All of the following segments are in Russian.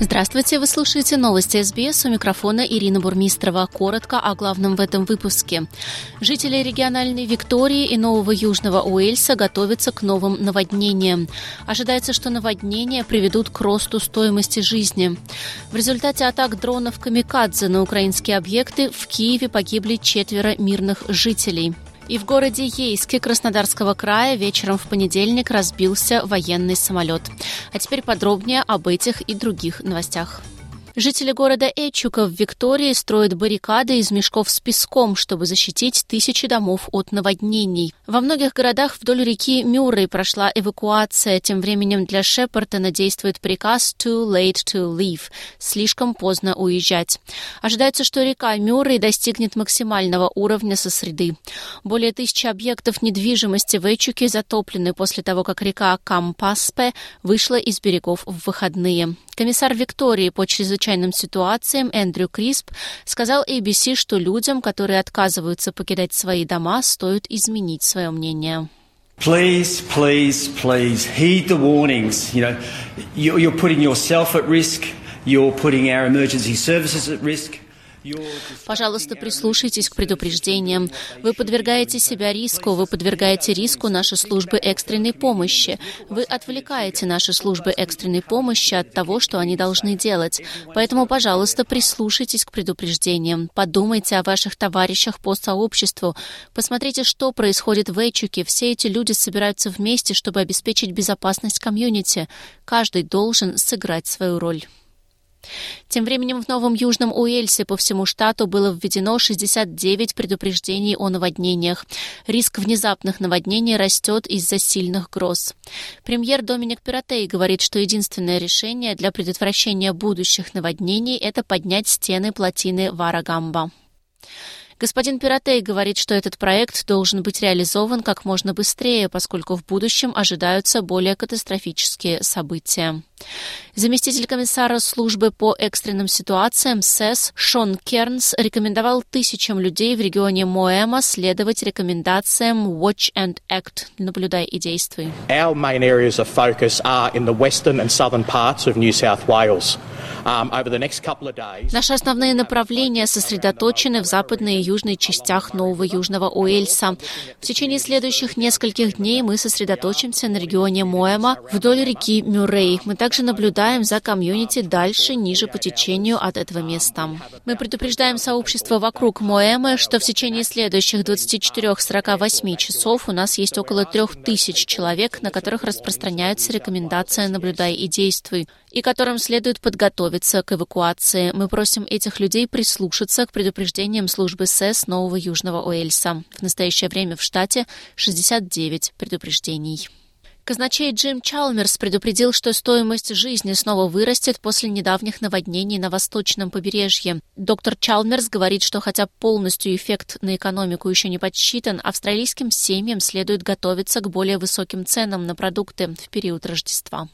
Здравствуйте, вы слушаете новости СБС. У микрофона Ирина Бурмистрова. Коротко о главном в этом выпуске. Жители региональной Виктории и Нового Южного Уэльса готовятся к новым наводнениям. Ожидается, что наводнения приведут к росту стоимости жизни. В результате атак дронов «Камикадзе» на украинские объекты в Киеве погибли четверо мирных жителей. И в городе Ейске Краснодарского края вечером в понедельник разбился военный самолет. А теперь подробнее об этих и других новостях. Жители города Эчука в Виктории строят баррикады из мешков с песком, чтобы защитить тысячи домов от наводнений. Во многих городах вдоль реки Мюррей прошла эвакуация. Тем временем для Шепартона действует приказ «too late to leave» – слишком поздно уезжать. Ожидается, что река Мюррей достигнет максимального уровня со среды. Более тысячи объектов недвижимости в Эчуке затоплены после того, как река Кампаспе вышла из берегов в выходные. Комиссар Виктории по чрезвычайным ситуациям Эндрю Крисп сказал ABC, что людям, которые отказываются покидать свои дома, стоит изменить свое мнение. Please, please, please heed the warnings. You know, you're putting yourself at risk. You're putting our emergency services at risk. Пожалуйста, прислушайтесь к предупреждениям. Вы подвергаете себя риску, вы подвергаете риску наши службы экстренной помощи. Вы отвлекаете наши службы экстренной помощи от того, что они должны делать. Поэтому, пожалуйста, прислушайтесь к предупреждениям. Подумайте о ваших товарищах по сообществу. Посмотрите, что происходит в Эйчуке. Все эти люди собираются вместе, чтобы обеспечить безопасность комьюнити. Каждый должен сыграть свою роль. Тем временем в Новом Южном Уэльсе по всему штату было введено 69 предупреждений о наводнениях. Риск внезапных наводнений растет из-за сильных гроз. Премьер Доминик Пиратей говорит, что единственное решение для предотвращения будущих наводнений – это поднять стены плотины Варагамба. Господин Пиратей говорит, что этот проект должен быть реализован как можно быстрее, поскольку в будущем ожидаются более катастрофические события. Заместитель комиссара службы по экстренным ситуациям СЭС Шон Кернс рекомендовал тысячам людей в регионе Моэма следовать рекомендациям Watch and Act – наблюдай и действуй. Our main areas of focus are in the western and southern parts of New South Wales. Um, Наши основные направления сосредоточены в западной и южной частях Нового Южного Уэльса. В течение следующих нескольких дней мы сосредоточимся на регионе Моэма вдоль реки Мюррей. Мы также наблюдаем за комьюнити дальше, ниже по течению от этого места. Мы предупреждаем сообщество вокруг Моэма, что в течение следующих 24-48 часов у нас есть около 3000 человек, на которых распространяются рекомендации «Наблюдай и действуй», и которым следует подготовиться к эвакуации. Мы просим этих людей прислушаться к предупреждениям службы СЭС Нового Южного Уэльса. В настоящее время в штате 69 предупреждений. Казначей Джим Чалмерс предупредил, что стоимость жизни снова вырастет после недавних наводнений на восточном побережье. Доктор Чалмерс говорит, что хотя полностью эффект на экономику еще не подсчитан, австралийским семьям следует готовиться к более высоким ценам на продукты в период Рождества.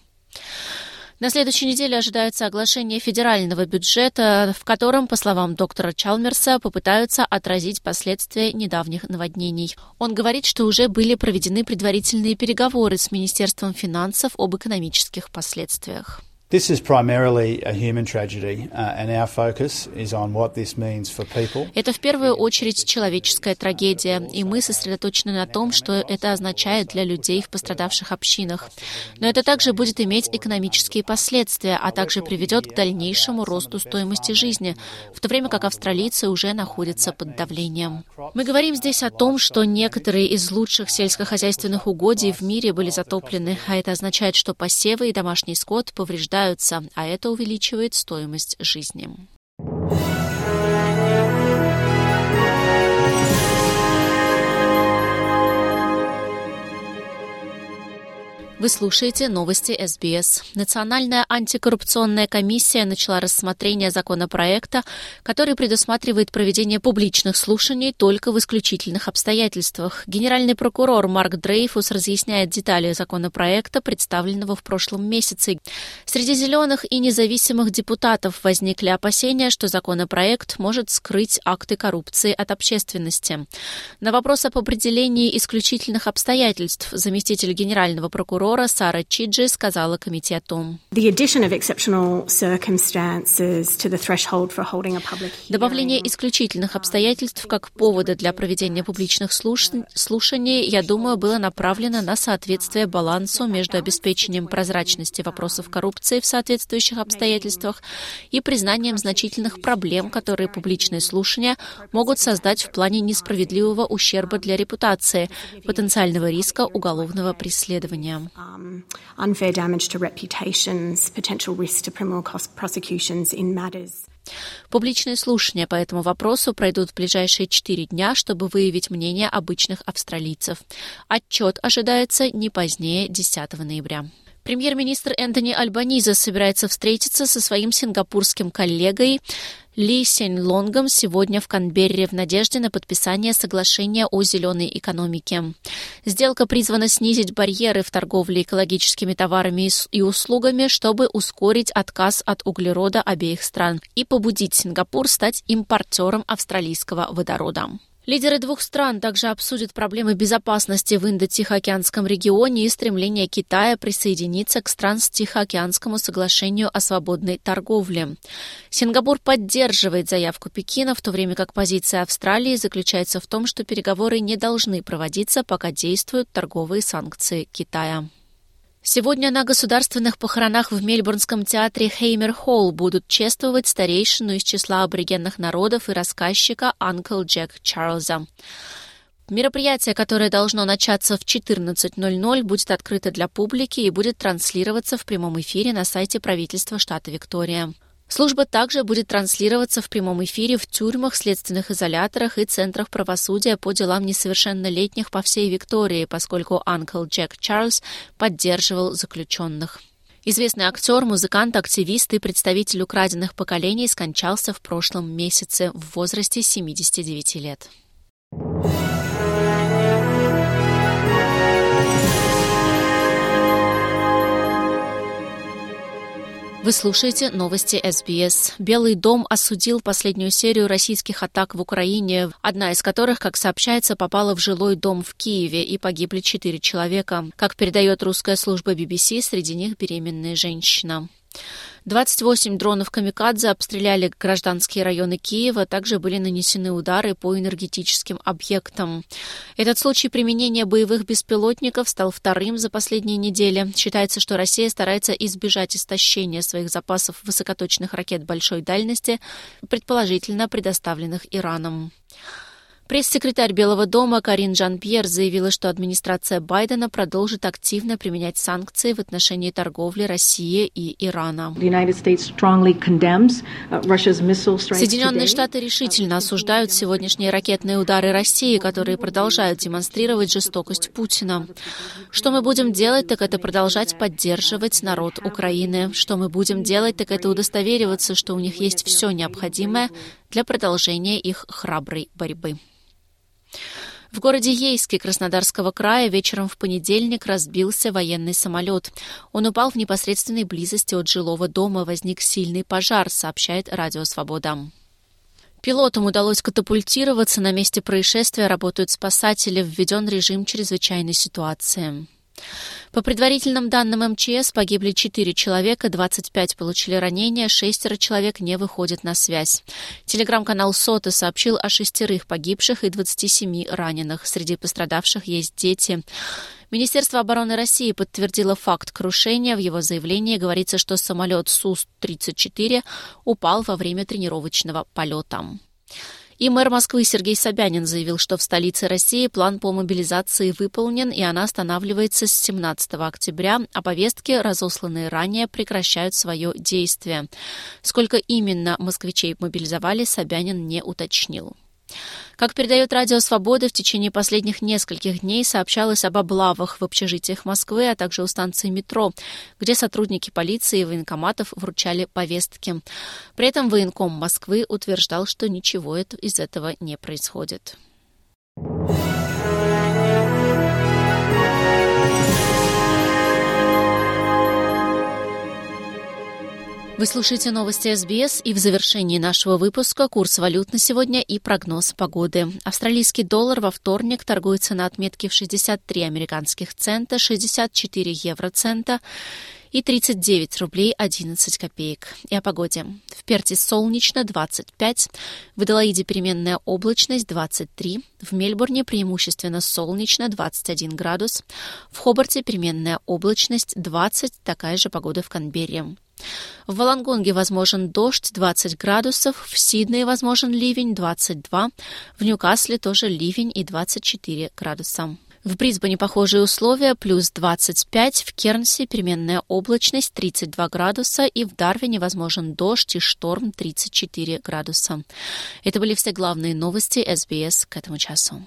На следующей неделе ожидается оглашение федерального бюджета, в котором, по словам доктора Чалмерса, попытаются отразить последствия недавних наводнений. Он говорит, что уже были проведены предварительные переговоры с Министерством финансов об экономических последствиях. This is primarily a human tragedy, uh, and our focus is on what this means for people. Это в первую очередь человеческая трагедия, и мы сосредоточены на том, что это означает для людей в пострадавших общинах. Но это также будет иметь экономические последствия, а также приведет к дальнейшему росту стоимости жизни, в то время как австралийцы уже находятся под давлением. Мы говорим здесь о том, что некоторые из лучших сельскохозяйственных угодий в мире были затоплены, а это означает, что посевы и домашний скот повреждаются рождаются, а это увеличивает стоимость жизни. Вы слушаете новости СБС. Национальная антикоррупционная комиссия начала рассмотрение законопроекта, который предусматривает проведение публичных слушаний только в исключительных обстоятельствах. Генеральный прокурор Марк Дрейфус разъясняет детали законопроекта, представленного в прошлом месяце. Среди зеленых и независимых депутатов возникли опасения, что законопроект может скрыть акты коррупции от общественности. На вопрос об определении исключительных обстоятельств заместитель генерального прокурора прокурора Сара Чиджи сказала комитету. Добавление исключительных обстоятельств как повода для проведения публичных слушаний, я думаю, было направлено на соответствие балансу между обеспечением прозрачности вопросов коррупции в соответствующих обстоятельствах и признанием значительных проблем, которые публичные слушания могут создать в плане несправедливого ущерба для репутации, потенциального риска уголовного преследования um, unfair damage to reputations, potential risk to criminal prosecutions in matters. Публичные слушания по этому вопросу пройдут в ближайшие четыре дня, чтобы выявить мнение обычных австралийцев. Отчет ожидается не позднее 10 ноября. Премьер-министр Энтони Альбаниза собирается встретиться со своим сингапурским коллегой ли Сень Лонгом сегодня в Канберре в надежде на подписание соглашения о зеленой экономике. Сделка призвана снизить барьеры в торговле экологическими товарами и услугами, чтобы ускорить отказ от углерода обеих стран и побудить Сингапур стать импортером австралийского водорода. Лидеры двух стран также обсудят проблемы безопасности в Индо-Тихоокеанском регионе и стремление Китая присоединиться к Транс-Тихоокеанскому соглашению о свободной торговле. Сингапур поддерживает заявку Пекина, в то время как позиция Австралии заключается в том, что переговоры не должны проводиться, пока действуют торговые санкции Китая. Сегодня на государственных похоронах в Мельбурнском театре Хеймер Холл будут чествовать старейшину из числа аборигенных народов и рассказчика Анкл Джек Чарльза. Мероприятие, которое должно начаться в 14.00, будет открыто для публики и будет транслироваться в прямом эфире на сайте правительства штата Виктория. Служба также будет транслироваться в прямом эфире в тюрьмах, следственных изоляторах и центрах правосудия по делам несовершеннолетних по всей Виктории, поскольку Анкл Джек Чарльз поддерживал заключенных. Известный актер, музыкант, активист и представитель украденных поколений скончался в прошлом месяце в возрасте 79 лет. Вы слушаете новости СБС. Белый дом осудил последнюю серию российских атак в Украине, одна из которых, как сообщается, попала в жилой дом в Киеве и погибли четыре человека. Как передает русская служба BBC, среди них беременная женщина. 28 дронов «Камикадзе» обстреляли гражданские районы Киева, также были нанесены удары по энергетическим объектам. Этот случай применения боевых беспилотников стал вторым за последние недели. Считается, что Россия старается избежать истощения своих запасов высокоточных ракет большой дальности, предположительно предоставленных Ираном. Пресс-секретарь Белого дома Карин Жан-Пьер заявила, что администрация Байдена продолжит активно применять санкции в отношении торговли России и Ирана. Uh, Соединенные Штаты решительно осуждают сегодняшние ракетные удары России, которые продолжают демонстрировать жестокость Путина. Что мы будем делать, так это продолжать поддерживать народ Украины. Что мы будем делать, так это удостовериваться, что у них есть все необходимое для продолжения их храброй борьбы. В городе Ейске Краснодарского края вечером в понедельник разбился военный самолет. Он упал в непосредственной близости от жилого дома. Возник сильный пожар, сообщает Радио Свобода. Пилотам удалось катапультироваться. На месте происшествия работают спасатели. Введен режим чрезвычайной ситуации. По предварительным данным МЧС погибли 4 человека, 25 получили ранения, шестеро человек не выходят на связь. Телеграм-канал Сота сообщил о шестерых погибших и 27 раненых. Среди пострадавших есть дети. Министерство обороны России подтвердило факт крушения. В его заявлении говорится, что самолет Су-34 упал во время тренировочного полета. И мэр Москвы Сергей Собянин заявил, что в столице России план по мобилизации выполнен, и она останавливается с 17 октября, а повестки, разосланные ранее, прекращают свое действие. Сколько именно москвичей мобилизовали, Собянин не уточнил. Как передает Радио Свобода, в течение последних нескольких дней сообщалось об облавах в общежитиях Москвы, а также у станции метро, где сотрудники полиции и военкоматов вручали повестки. При этом военком Москвы утверждал, что ничего из этого не происходит. Вы слушаете новости СБС и в завершении нашего выпуска курс валют на сегодня и прогноз погоды. Австралийский доллар во вторник торгуется на отметке в 63 американских цента, 64 евроцента и 39 рублей 11 копеек. И о погоде. В Перте солнечно 25, в Аделаиде переменная облачность 23, в Мельбурне преимущественно солнечно 21 градус, в Хобарте переменная облачность 20, такая же погода в Канберре. В Волонгонге возможен дождь 20 градусов, в Сиднее возможен ливень 22, в Ньюкасле тоже ливень и 24 градуса. В Брисбене похожие условия, плюс 25, в Кернсе переменная облачность 32 градуса и в Дарвине возможен дождь и шторм 34 градуса. Это были все главные новости СБС к этому часу.